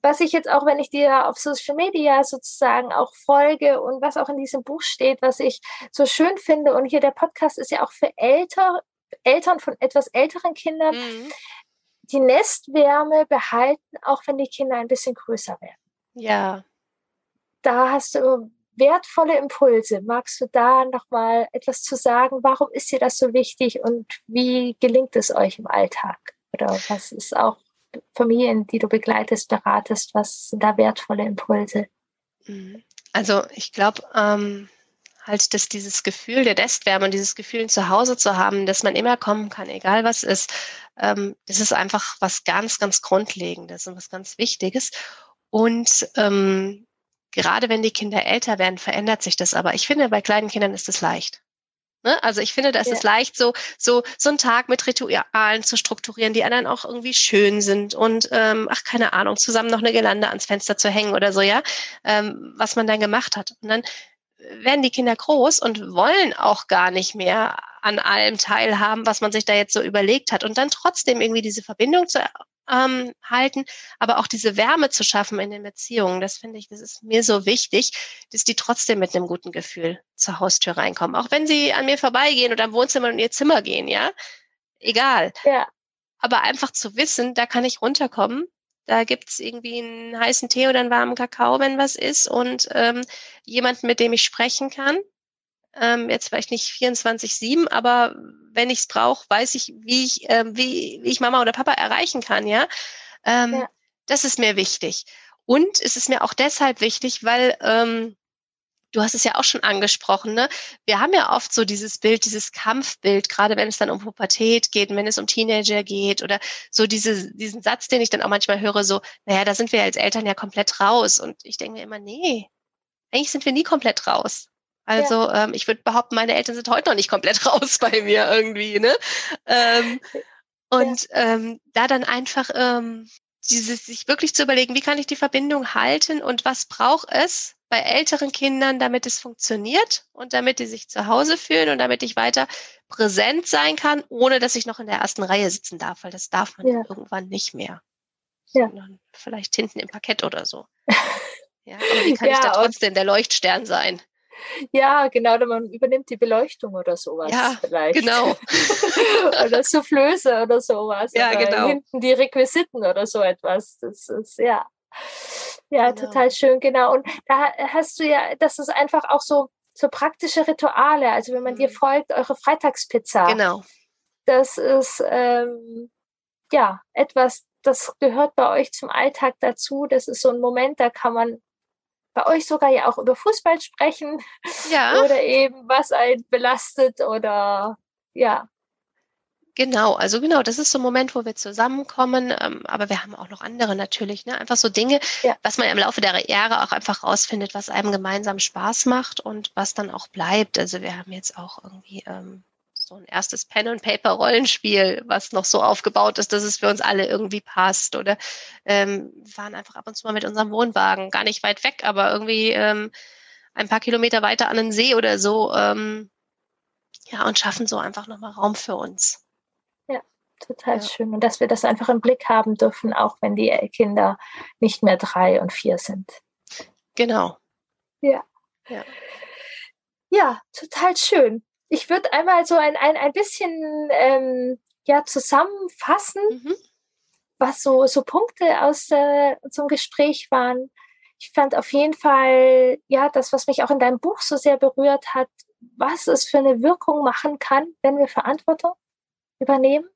Was ich jetzt auch, wenn ich dir auf Social Media sozusagen auch folge und was auch in diesem Buch steht, was ich so schön finde, und hier der Podcast ist ja auch für älter, Eltern von etwas älteren Kindern, mhm. die Nestwärme behalten, auch wenn die Kinder ein bisschen größer werden. Ja, da hast du wertvolle Impulse. Magst du da nochmal etwas zu sagen? Warum ist dir das so wichtig und wie gelingt es euch im Alltag? Oder was ist auch Familien, die du begleitest, beratest, was sind da wertvolle Impulse? Mhm. Also ich glaube, ähm, halt, dass dieses Gefühl der Nestwärme und dieses Gefühl zu Hause zu haben, dass man immer kommen kann, egal was ist, ähm, das ist einfach was ganz, ganz Grundlegendes und was ganz Wichtiges. Und ähm, Gerade wenn die Kinder älter werden, verändert sich das aber. Ich finde, bei kleinen Kindern ist es leicht. Ne? Also ich finde, da ist ja. es leicht, so, so, so einen Tag mit Ritualen zu strukturieren, die anderen auch irgendwie schön sind und ähm, ach, keine Ahnung, zusammen noch eine Gelande ans Fenster zu hängen oder so, ja, ähm, was man dann gemacht hat. Und dann werden die Kinder groß und wollen auch gar nicht mehr an allem teilhaben, was man sich da jetzt so überlegt hat. Und dann trotzdem irgendwie diese Verbindung zu ähm, halten, aber auch diese Wärme zu schaffen in den Beziehungen, das finde ich, das ist mir so wichtig, dass die trotzdem mit einem guten Gefühl zur Haustür reinkommen. Auch wenn sie an mir vorbeigehen oder am Wohnzimmer in ihr Zimmer gehen, ja. Egal. Ja. Aber einfach zu wissen, da kann ich runterkommen. Da gibt's irgendwie einen heißen Tee oder einen warmen Kakao, wenn was ist, und ähm, jemand, mit dem ich sprechen kann. Ähm, jetzt vielleicht nicht 24-7, aber wenn ich es brauche, weiß ich, wie ich, äh, wie, wie ich Mama oder Papa erreichen kann, ja? Ähm, ja. Das ist mir wichtig. Und es ist mir auch deshalb wichtig, weil ähm, du hast es ja auch schon angesprochen, ne? Wir haben ja oft so dieses Bild, dieses Kampfbild, gerade wenn es dann um Pubertät geht, wenn es um Teenager geht oder so diese, diesen Satz, den ich dann auch manchmal höre, so, naja, da sind wir als Eltern ja komplett raus. Und ich denke mir immer, nee, eigentlich sind wir nie komplett raus. Also ja. ähm, ich würde behaupten, meine Eltern sind heute noch nicht komplett raus bei mir irgendwie. Ne? Ähm, und ja. ähm, da dann einfach ähm, dieses, sich wirklich zu überlegen, wie kann ich die Verbindung halten und was braucht es bei älteren Kindern, damit es funktioniert und damit die sich zu Hause fühlen und damit ich weiter präsent sein kann, ohne dass ich noch in der ersten Reihe sitzen darf, weil das darf man ja. irgendwann nicht mehr. Ja. Sondern vielleicht hinten im Parkett oder so. Ja, aber wie kann ja, ich da trotzdem der Leuchtstern sein? Ja, genau, man übernimmt die Beleuchtung oder sowas Ja, vielleicht. genau. oder Soufflöse oder sowas. Ja, oder genau. hinten die Requisiten oder so etwas. Das ist, ja. Ja, Genau. total schön, genau. Und da hast du ja, das ist einfach auch so, so praktische Rituale. Also wenn man dir Mhm. folgt, eure Freitagspizza. Genau. Das ist ähm, ja etwas, das gehört bei euch zum Alltag dazu. Das ist so ein Moment, da kann man bei euch sogar ja auch über Fußball sprechen Ja, oder eben was einen belastet oder ja, genau. Also genau, das ist so ein Moment, wo wir zusammenkommen. Ähm, aber wir haben auch noch andere natürlich. Ne? Einfach so Dinge, Ja. was man im Laufe der Jahre auch einfach rausfindet, was einem gemeinsam Spaß macht und was dann auch bleibt. Also wir haben jetzt auch irgendwie ähm, so ein erstes Pen and Paper Rollenspiel, was noch so aufgebaut ist, dass es für uns alle irgendwie passt. Oder ähm, wir fahren einfach ab und zu mal mit unserem Wohnwagen, gar nicht weit weg, aber irgendwie ähm, ein paar Kilometer weiter an den See oder so. Ähm, ja, und schaffen so einfach nochmal Raum für uns. total Ja. schön. Und dass wir das einfach im Blick haben dürfen, auch wenn die Kinder nicht mehr drei und vier sind. Genau. Ja, total schön. Ich würde einmal so ein, ein, ein bisschen ähm, ja, zusammenfassen, Mhm. was so, so Punkte aus äh, unserem Gespräch waren. Ich fand auf jeden Fall, ja, das, was mich auch in deinem Buch so sehr berührt hat, was es für eine Wirkung machen kann, wenn wir Verantwortung übernehmen,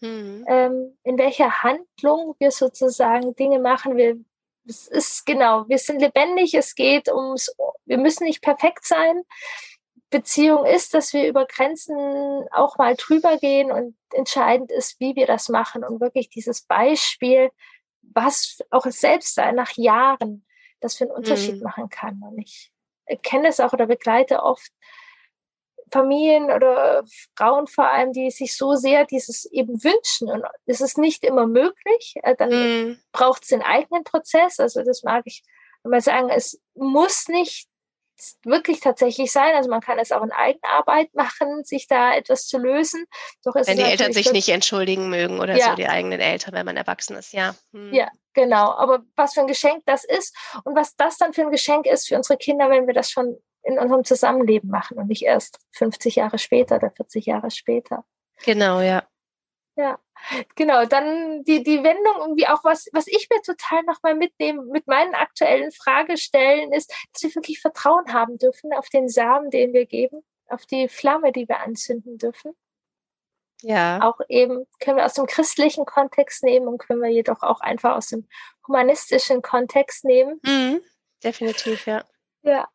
Mhm. ähm, in welcher Handlung wir sozusagen Dinge machen. Wir, es ist genau, wir sind lebendig, es geht ums, wir müssen nicht perfekt sein. Beziehung ist, dass wir über Grenzen auch mal drüber gehen und entscheidend ist, wie wir das machen und wirklich dieses Beispiel, was auch selbst nach Jahren das für einen Unterschied Mhm. machen kann. Und ich kenne es auch oder begleite oft Familien oder Frauen vor allem, die sich so sehr dieses eben wünschen. Und es ist nicht immer möglich. Äh, Dann Mhm. braucht es den eigenen Prozess. Also das mag ich mal sagen, es muss nicht wirklich tatsächlich sein. Also man kann es auch in Eigenarbeit machen, sich da etwas zu lösen. Doch Wenn die Eltern sich nicht entschuldigen mögen oder Ja. so, die eigenen Eltern, wenn man erwachsen ist, ja. Mhm. Ja, genau. Aber was für ein Geschenk das ist und was das dann für ein Geschenk ist für unsere Kinder, wenn wir das schon in unserem Zusammenleben machen und nicht erst 50 Jahre später oder 40 Jahre später. Genau, ja. Ja, genau. Dann die, die Wendung irgendwie auch was, was ich mir total nochmal mitnehme mit meinen aktuellen Fragestellen ist, dass wir wirklich Vertrauen haben dürfen auf den Samen, den wir geben, auf die Flamme, die wir anzünden dürfen. Ja. Auch eben können wir aus dem christlichen Kontext nehmen und können wir jedoch auch einfach aus dem humanistischen Kontext nehmen. Mhm. Definitiv, ja. Ja.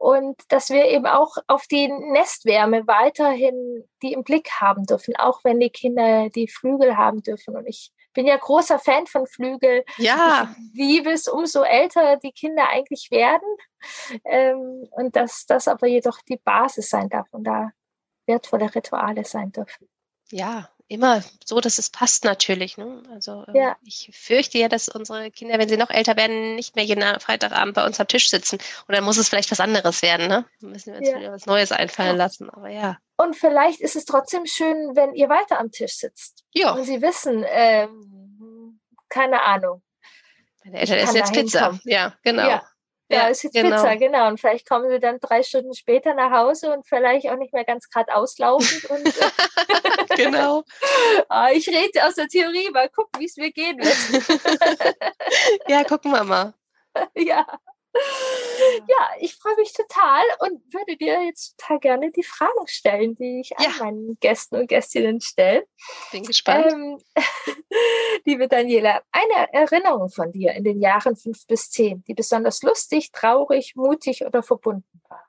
Und dass wir eben auch auf die Nestwärme weiterhin die im Blick haben dürfen, auch wenn die Kinder die Flügel haben dürfen. Und ich bin ja großer Fan von Flügel. Ja, Ich liebe es, umso älter die Kinder eigentlich werden. Ähm, und dass das aber jedoch die Basis sein darf und da wertvolle Rituale sein dürfen. ja, immer so, dass es passt natürlich. Ne? Also ähm, Ja. ich fürchte ja, dass unsere Kinder, wenn sie noch älter werden, nicht mehr jeden Freitagabend bei uns am Tisch sitzen. Und dann muss es vielleicht was anderes werden. Ne? Dann müssen wir uns Ja. wieder was Neues einfallen lassen. Aber ja. Und vielleicht ist es trotzdem schön, wenn ihr weiter am Tisch sitzt Ja, und sie wissen, ähm, keine Ahnung, meine Eltern essen jetzt Pizza. hinkommen. Ja, genau. Ja. Da ist jetzt genau. Pizza, genau. Und vielleicht kommen sie dann drei Stunden später nach Hause und vielleicht auch nicht mehr ganz gerade auslaufend. und äh, genau. ah, ich rede aus der Theorie, mal gucken, wie es mir gehen wird. Ja, gucken wir mal. ja. Ja, ich freue mich total und würde dir jetzt total gerne die Fragen stellen, die ich Ja. an meinen Gästen und Gästinnen stelle. Bin gespannt. Ähm, liebe Daniela, eine Erinnerung von dir in den Jahren fünf bis zehn, die besonders lustig, traurig, mutig oder verbunden war.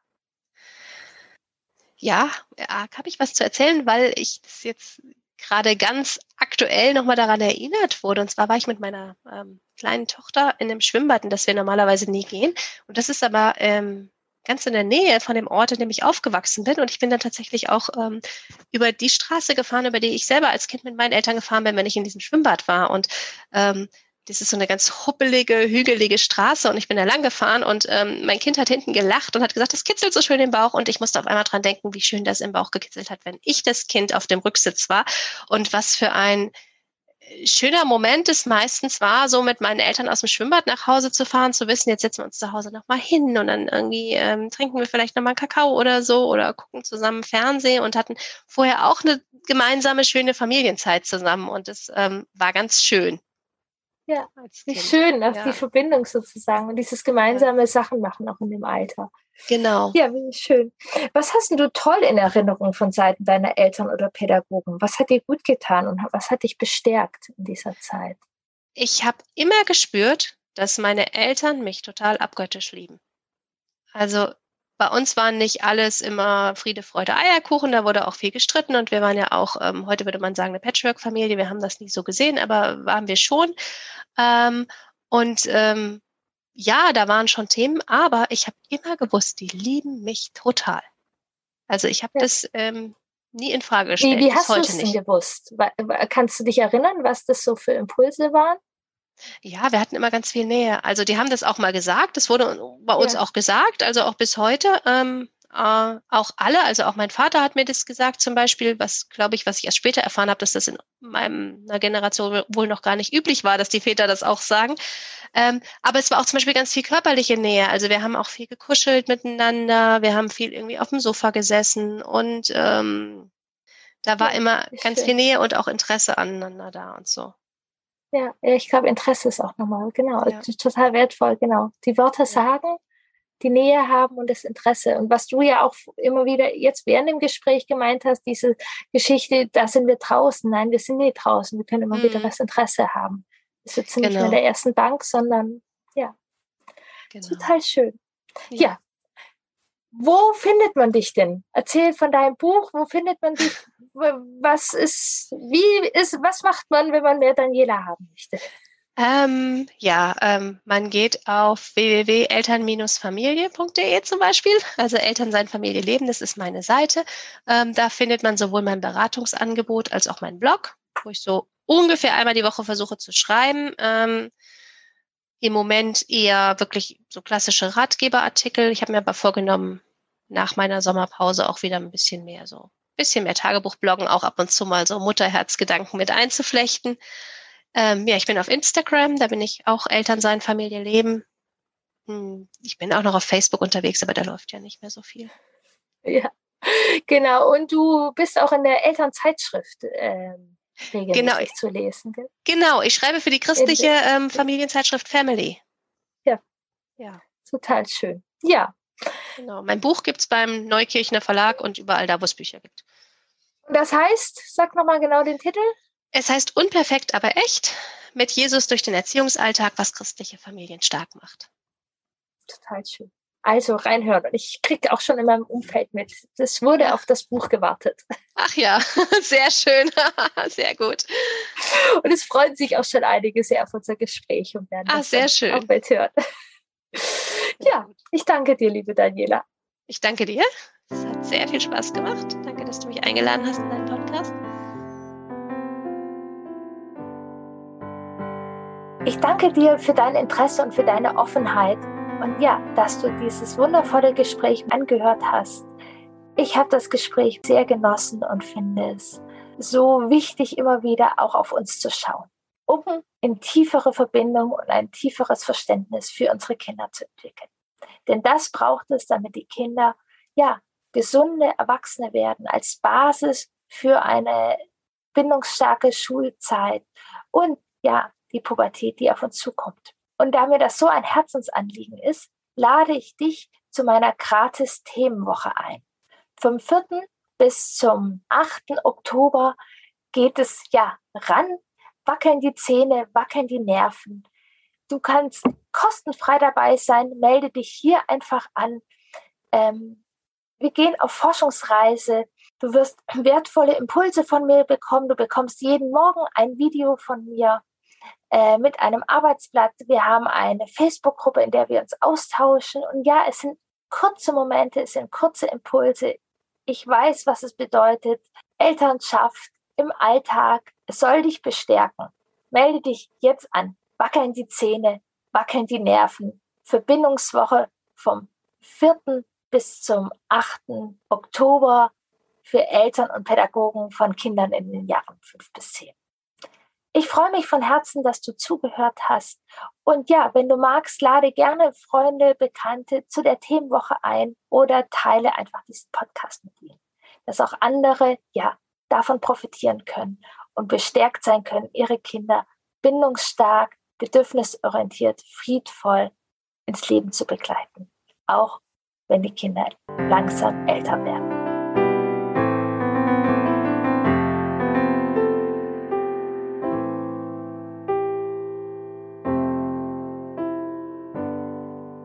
Ja, ja habe ich was zu erzählen, weil ich das jetzt gerade ganz aktuell nochmal daran erinnert wurde. Und zwar war ich mit meiner ähm, kleinen Tochter in einem Schwimmbad, in das wir normalerweise nie gehen. Und das ist aber ähm, ganz in der Nähe von dem Ort, in dem ich aufgewachsen bin. Und ich bin dann tatsächlich auch ähm, über die Straße gefahren, über die ich selber als Kind mit meinen Eltern gefahren bin, wenn ich in diesem Schwimmbad war. Und ähm, das ist so eine ganz huppelige, hügelige Straße und ich bin da lang gefahren und ähm, mein Kind hat hinten gelacht und hat gesagt, das kitzelt so schön im Bauch und ich musste auf einmal dran denken, wie schön das im Bauch gekitzelt hat, wenn ich das Kind auf dem Rücksitz war und was für ein schöner Moment ist meistens war, so mit meinen Eltern aus dem Schwimmbad nach Hause zu fahren, zu wissen, jetzt setzen wir uns zu Hause nochmal hin und dann irgendwie ähm, trinken wir vielleicht nochmal Kakao oder so oder gucken zusammen Fernsehen und hatten vorher auch eine gemeinsame, schöne Familienzeit zusammen und es ähm, war ganz schön. Ja, wie schön, auch ja. die Verbindung sozusagen und dieses gemeinsame ja. Sachen machen auch in dem Alter. Genau. Ja, wie schön. Was hast du toll in Erinnerung von Seiten deiner Eltern oder Pädagogen? Was hat dir gut getan und was hat dich bestärkt in dieser Zeit? Ich habe immer gespürt, dass meine Eltern mich total abgöttisch lieben. Also bei uns waren nicht alles immer Friede, Freude, Eierkuchen. Da wurde auch viel gestritten und wir waren ja auch, ähm, heute würde man sagen, eine Patchwork-Familie. Wir haben das nie so gesehen, aber waren wir schon. Ähm, und ähm, ja, da waren schon Themen, aber ich habe immer gewusst, die lieben mich total. Also ich habe ja. das ähm, nie in Frage gestellt. Wie, wie hast du es denn gewusst? Kannst du dich erinnern, was das so für Impulse waren? Ja, wir hatten immer ganz viel Nähe. Also die haben das auch mal gesagt, das wurde bei uns ja. auch gesagt, also auch bis heute. Ähm, äh, auch alle, also auch mein Vater hat mir das gesagt zum Beispiel, was glaube ich, was ich erst später erfahren habe, dass das in meiner Generation wohl noch gar nicht üblich war, dass die Väter das auch sagen. Ähm, aber es war auch zum Beispiel ganz viel körperliche Nähe. Also wir haben auch viel gekuschelt miteinander, wir haben viel irgendwie auf dem Sofa gesessen und ähm, da war immer ganz viel Nähe und auch Interesse aneinander da und so. Ja, ich glaube, Interesse ist auch nochmal, genau, ja. total wertvoll, genau. Die Worte ja. sagen, die Nähe haben und das Interesse. Und was du ja auch immer wieder jetzt während dem Gespräch gemeint hast, diese Geschichte, da sind wir draußen. Nein, wir sind nicht draußen. Wir können immer mhm. wieder das Interesse haben. Wir sitzen genau. nicht mehr in genau. der ersten Bank, sondern ja, genau. total schön. Ja. ja. Wo findet man dich denn? Erzähl von deinem Buch. Wo findet man dich? Was ist, wie ist, was macht man, wenn man mehr Daniela haben möchte? Ähm, ja, ähm, man geht auf www.eltern-familie.de zum Beispiel, also Eltern sein Familie leben, das ist meine Seite. Ähm, da findet man sowohl mein Beratungsangebot als auch meinen Blog, wo ich so ungefähr einmal die Woche versuche zu schreiben. Im Moment eher wirklich so klassische Ratgeberartikel. Ich habe mir aber vorgenommen, nach meiner Sommerpause auch wieder ein bisschen mehr so, bisschen mehr Tagebuchbloggen, auch ab und zu mal so Mutterherzgedanken mit einzuflechten. Ähm, ja, ich bin auf Instagram, da bin ich auch Elternsein, Familie leben. Hm, ich bin auch noch auf Facebook unterwegs, aber da läuft ja nicht mehr so viel. Ja, genau. Und du bist auch in der Elternzeitschrift. Ähm genau, zu lesen. Gell? Genau, ich schreibe für die christliche ähm, Familienzeitschrift Family. Ja. Ja. Total schön. Ja. Genau. Mein Buch gibt es beim Neukirchner Verlag und überall da, wo es Bücher gibt. Und das heißt, sag nochmal genau den Titel. Es heißt unperfekt, aber echt, mit Jesus durch den Erziehungsalltag, was christliche Familien stark macht. Total schön. Also reinhören. Und ich kriege auch schon in meinem Umfeld mit. Das wurde auf das Buch gewartet. Ach ja, sehr schön. sehr gut. Und es freuen sich auch schon einige sehr auf unser Gespräch und werden Ach, sehr schön. auch bald hören. Ja, ich danke dir, liebe Daniela. Ich danke dir. Es hat sehr viel Spaß gemacht. Danke, dass du mich eingeladen hast in deinen Podcast. Ich danke dir für dein Interesse und für deine Offenheit und ja, dass du dieses wundervolle Gespräch angehört hast. Ich habe das Gespräch sehr genossen und finde es so wichtig, immer wieder auch auf uns zu schauen, um in tiefere Verbindung und ein tieferes Verständnis für unsere Kinder zu entwickeln. Denn das braucht es, damit die Kinder ja gesunde Erwachsene werden als Basis für eine bindungsstarke Schulzeit und ja die Pubertät, die auf uns zukommt. Und da mir das so ein Herzensanliegen ist, lade ich dich zu meiner gratis Themenwoche ein. Vom 4. bis zum 8. Oktober geht es ja ran, wackeln die Zähne, wackeln die Nerven. Du kannst kostenfrei dabei sein, melde dich hier einfach an. Ähm, wir gehen auf Forschungsreise. Du wirst wertvolle Impulse von mir bekommen. Du bekommst jeden Morgen ein Video von mir äh, mit einem Arbeitsblatt. Wir haben eine Facebook-Gruppe, in der wir uns austauschen. Und ja, es sind kurze Momente, es sind kurze Impulse. Ich weiß, was es bedeutet. Elternschaft im Alltag. Es soll dich bestärken. Melde dich jetzt an. Wackeln die Zähne, wackeln die Nerven. Verbindungswoche vom 4. bis zum 8. Oktober für Eltern und Pädagogen von Kindern in den Jahren 5 bis 10. Ich freue mich von Herzen, dass du zugehört hast. Und ja, wenn du magst, lade gerne Freunde, Bekannte zu der Themenwoche ein oder teile einfach diesen Podcast mit ihnen, dass auch andere ja davon profitieren können und bestärkt sein können, ihre Kinder bindungsstark, bedürfnisorientiert, friedvoll ins Leben zu begleiten, auch wenn die Kinder langsam älter werden.